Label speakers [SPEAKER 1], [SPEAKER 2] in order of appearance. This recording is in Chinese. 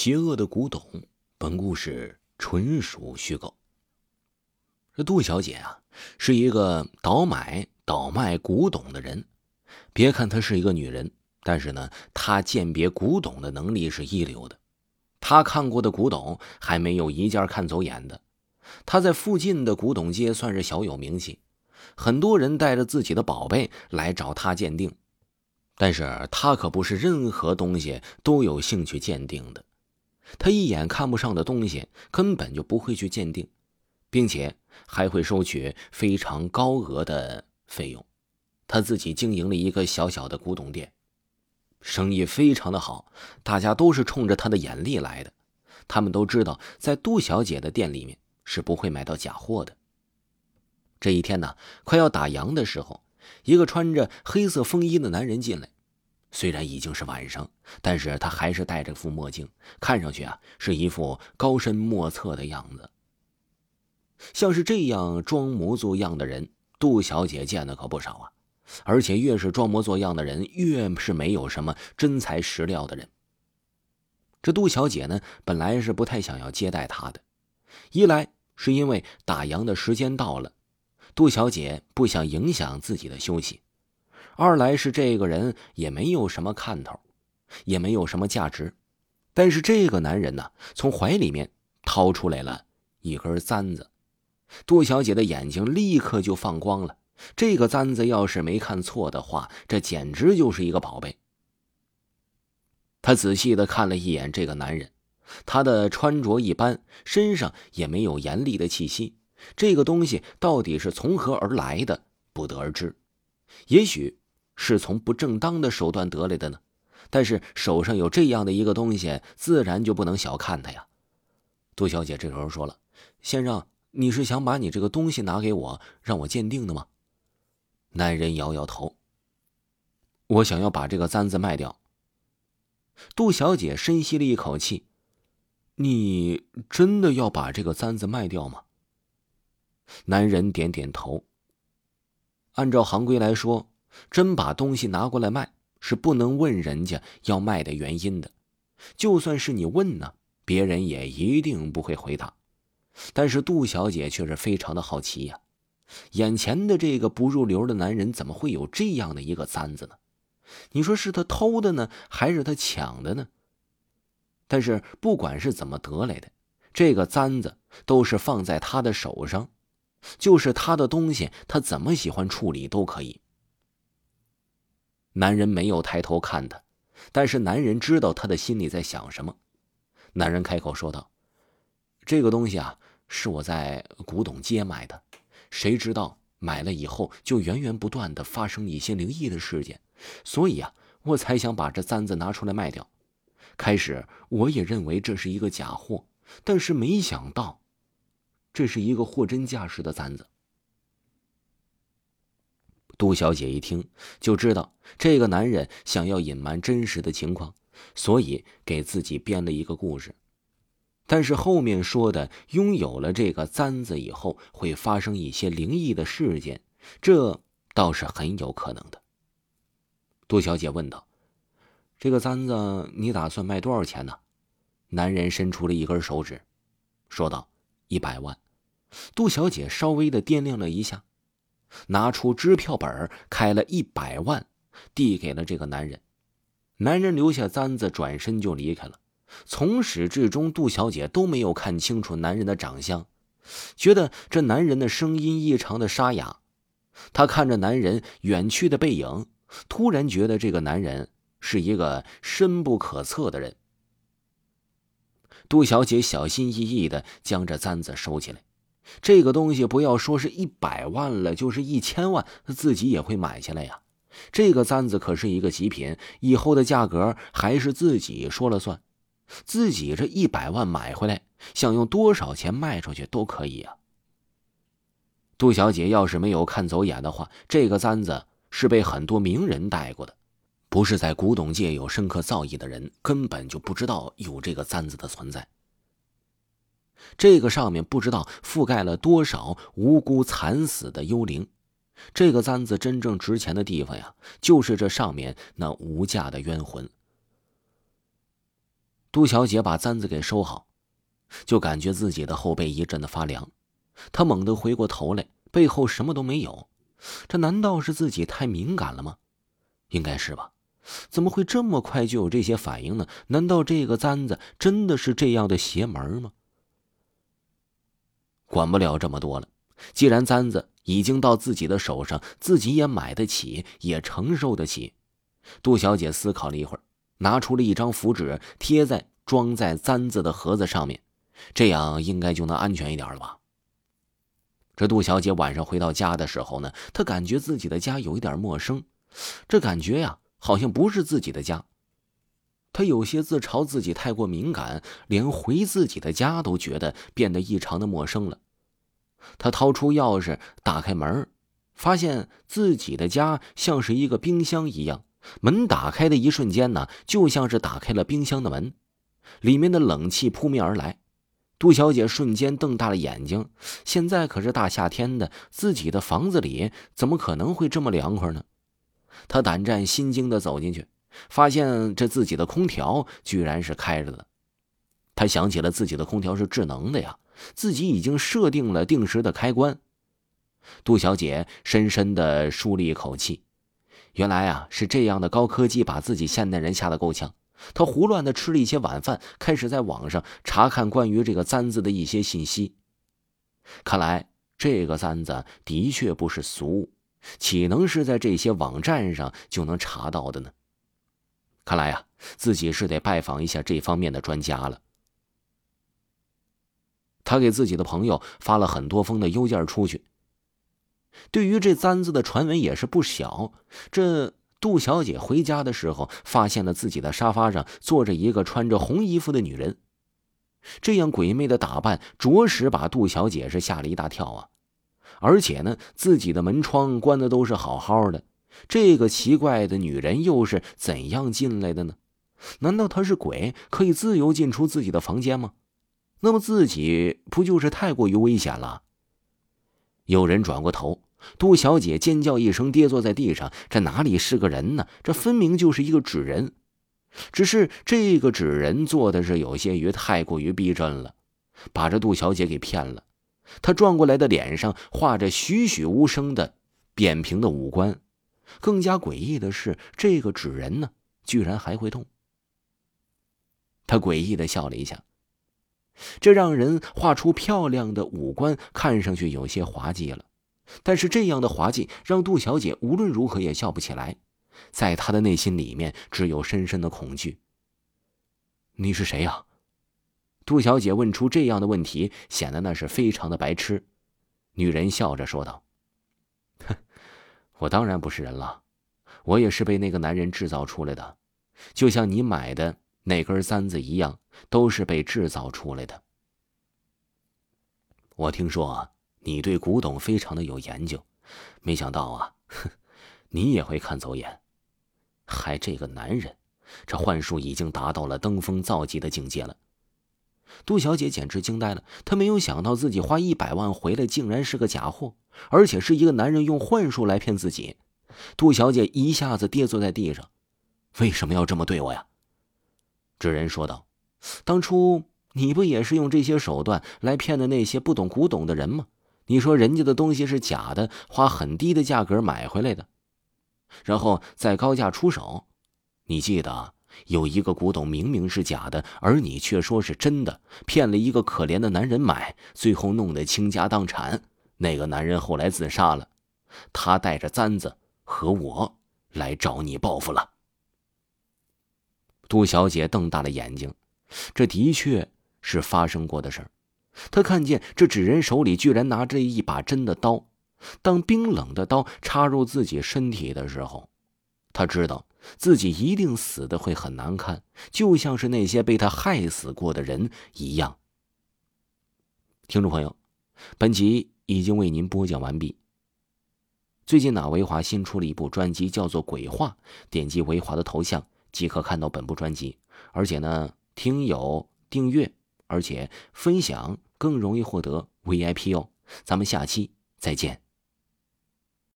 [SPEAKER 1] 邪恶的古董，本故事纯属虚构。这杜小姐啊，是一个倒买倒卖古董的人。别看她是一个女人，但是呢，她鉴别古董的能力是一流的。她看过的古董还没有一件看走眼的。她在附近的古董街算是小有名气，很多人带着自己的宝贝来找她鉴定。但是她可不是任何东西都有兴趣鉴定的。他一眼看不上的东西，根本就不会去鉴定，并且还会收取非常高额的费用。他自己经营了一个小小的古董店，生意非常的好，大家都是冲着他的眼力来的。他们都知道，在杜小姐的店里面是不会买到假货的。这一天呢，快要打烊的时候，一个穿着黑色风衣的男人进来。虽然已经是晚上，但是他还是戴着副墨镜，看上去啊是一副高深莫测的样子。像是这样装模作样的人，杜小姐见的可不少啊。而且越是装模作样的人，越是没有什么真材实料的人。这杜小姐呢，本来是不太想要接待他的，一来是因为打烊的时间到了，杜小姐不想影响自己的休息。二来是这个人也没有什么看头，也没有什么价值，但是这个男人呢，从怀里面掏出来了一根簪子，杜小姐的眼睛立刻就放光了。这个簪子要是没看错的话，这简直就是一个宝贝。她仔细的看了一眼这个男人，他的穿着一般，身上也没有严厉的气息。这个东西到底是从何而来的，不得而知，也许。是从不正当的手段得来的呢，但是手上有这样的一个东西，自然就不能小看他呀。杜小姐这时候说了：“先生，你是想把你这个东西拿给我，让我鉴定的吗？”男人摇摇头：“我想要把这个簪子卖掉。”杜小姐深吸了一口气：“你真的要把这个簪子卖掉吗？”男人点点头。按照行规来说。真把东西拿过来卖，是不能问人家要卖的原因的。就算是你问呢，别人也一定不会回答。但是杜小姐却是非常的好奇呀，眼前的这个不入流的男人怎么会有这样的一个簪子呢？你说是他偷的呢，还是他抢的呢？但是不管是怎么得来的，这个簪子都是放在他的手上，就是他的东西，他怎么喜欢处理都可以。男人没有抬头看他，但是男人知道他的心里在想什么。男人开口说道：“这个东西啊，是我在古董街买的，谁知道买了以后就源源不断的发生一些灵异的事件，所以啊，我才想把这簪子拿出来卖掉。开始我也认为这是一个假货，但是没想到，这是一个货真价实的簪子。”杜小姐一听就知道这个男人想要隐瞒真实的情况，所以给自己编了一个故事。但是后面说的拥有了这个簪子以后会发生一些灵异的事件，这倒是很有可能的。杜小姐问道：“这个簪子你打算卖多少钱呢？”男人伸出了一根手指，说道：“一百万。”杜小姐稍微的掂量了一下。拿出支票本，开了一百万，递给了这个男人。男人留下簪子，转身就离开了。从始至终，杜小姐都没有看清楚男人的长相，觉得这男人的声音异常的沙哑。她看着男人远去的背影，突然觉得这个男人是一个深不可测的人。杜小姐小心翼翼地将这簪子收起来。这个东西不要说是一百万了，就是一千万，自己也会买下来呀。这个簪子可是一个极品，以后的价格还是自己说了算。自己这一百万买回来，想用多少钱卖出去都可以啊。杜小姐要是没有看走眼的话，这个簪子是被很多名人戴过的，不是在古董界有深刻造诣的人，根本就不知道有这个簪子的存在。这个上面不知道覆盖了多少无辜惨死的幽灵。这个簪子真正值钱的地方呀，就是这上面那无价的冤魂。杜小姐把簪子给收好，就感觉自己的后背一阵的发凉。她猛地回过头来，背后什么都没有。这难道是自己太敏感了吗？应该是吧。怎么会这么快就有这些反应呢？难道这个簪子真的是这样的邪门吗？管不了这么多了。既然簪子已经到自己的手上，自己也买得起，也承受得起。杜小姐思考了一会儿，拿出了一张符纸，贴在装在簪子的盒子上面，这样应该就能安全一点了吧？这杜小姐晚上回到家的时候呢，她感觉自己的家有一点陌生，这感觉呀，好像不是自己的家。他有些自嘲自己太过敏感，连回自己的家都觉得变得异常的陌生了。他掏出钥匙，打开门，发现自己的家像是一个冰箱一样。门打开的一瞬间呢，就像是打开了冰箱的门，里面的冷气扑面而来。杜小姐瞬间瞪大了眼睛。现在可是大夏天的，自己的房子里怎么可能会这么凉快呢？她胆战心惊的走进去，发现这自己的空调居然是开着的。他想起了自己的空调是智能的呀，自己已经设定了定时的开关。杜小姐深深的舒了一口气。原来啊，是这样的高科技把自己现代人吓得够呛。他胡乱的吃了一些晚饭，开始在网上查看关于这个簪子的一些信息。看来这个簪子的确不是俗物，岂能是在这些网站上就能查到的呢？看来呀，自己是得拜访一下这方面的专家了。他给自己的朋友发了很多封的邮件出去。对于这簪子的传闻也是不小。这杜小姐回家的时候，发现了自己的沙发上坐着一个穿着红衣服的女人，这样鬼魅的打扮，着实把杜小姐是吓了一大跳啊！而且呢，自己的门窗关的都是好好的，这个奇怪的女人又是怎样进来的呢？难道她是鬼，可以自由进出自己的房间吗？那么自己不就是太过于危险了？有人转过头。杜小姐尖叫一声，跌坐在地上。这哪里是个人呢？这分明就是一个纸人。只是这个纸人做的是有些于太过于逼真了，把这杜小姐给骗了。他转过来的脸上画着栩栩如生的扁平的五官。更加诡异的是，这个纸人呢，居然还会动。他诡异的笑了一下。这让人画出漂亮的五官，看上去有些滑稽了。但是这样的滑稽让杜小姐无论如何也笑不起来，在她的内心里面只有深深的恐惧。你是谁呀？杜小姐问出这样的问题，显得那是非常的白痴。女人笑着说道：“，我当然不是人了，我也是被那个男人制造出来的，就像你买的那根簪子一样，都是被制造出来的。我听说。”你对古董非常的有研究，没想到啊，哼，你也会看走眼。还这个男人，这幻术已经达到了登峰造极的境界了。杜小姐简直惊呆了，她没有想到自己花一百万回来，竟然是个假货，而且是一个男人用幻术来骗自己。杜小姐一下子跌坐在地上，为什么要这么对我呀？纸人说道：“当初你不也是用这些手段来骗的那些不懂古董的人吗？”你说人家的东西是假的，花很低的价格买回来的，然后再高价出手。你记得有一个古董明明是假的，而你却说是真的，骗了一个可怜的男人买，最后弄得倾家荡产。那个男人后来自杀了，他带着簪子和我来找你报复了。杜小姐瞪大了眼睛，这的确是发生过的事儿。她看见这纸人手里居然拿着一把真的刀，当冰冷的刀插入自己身体的时候，她知道自己一定死的会很难看，就像是那些被他害死过的人一样。听众朋友，本集已经为您播讲完毕。最近呢，维华新出了一部专辑，叫做《鬼话》，点击维华的头像即可看到本部专辑，而且呢，听友订阅，而且分享。更容易获得 VIP 哦，咱们下期再见。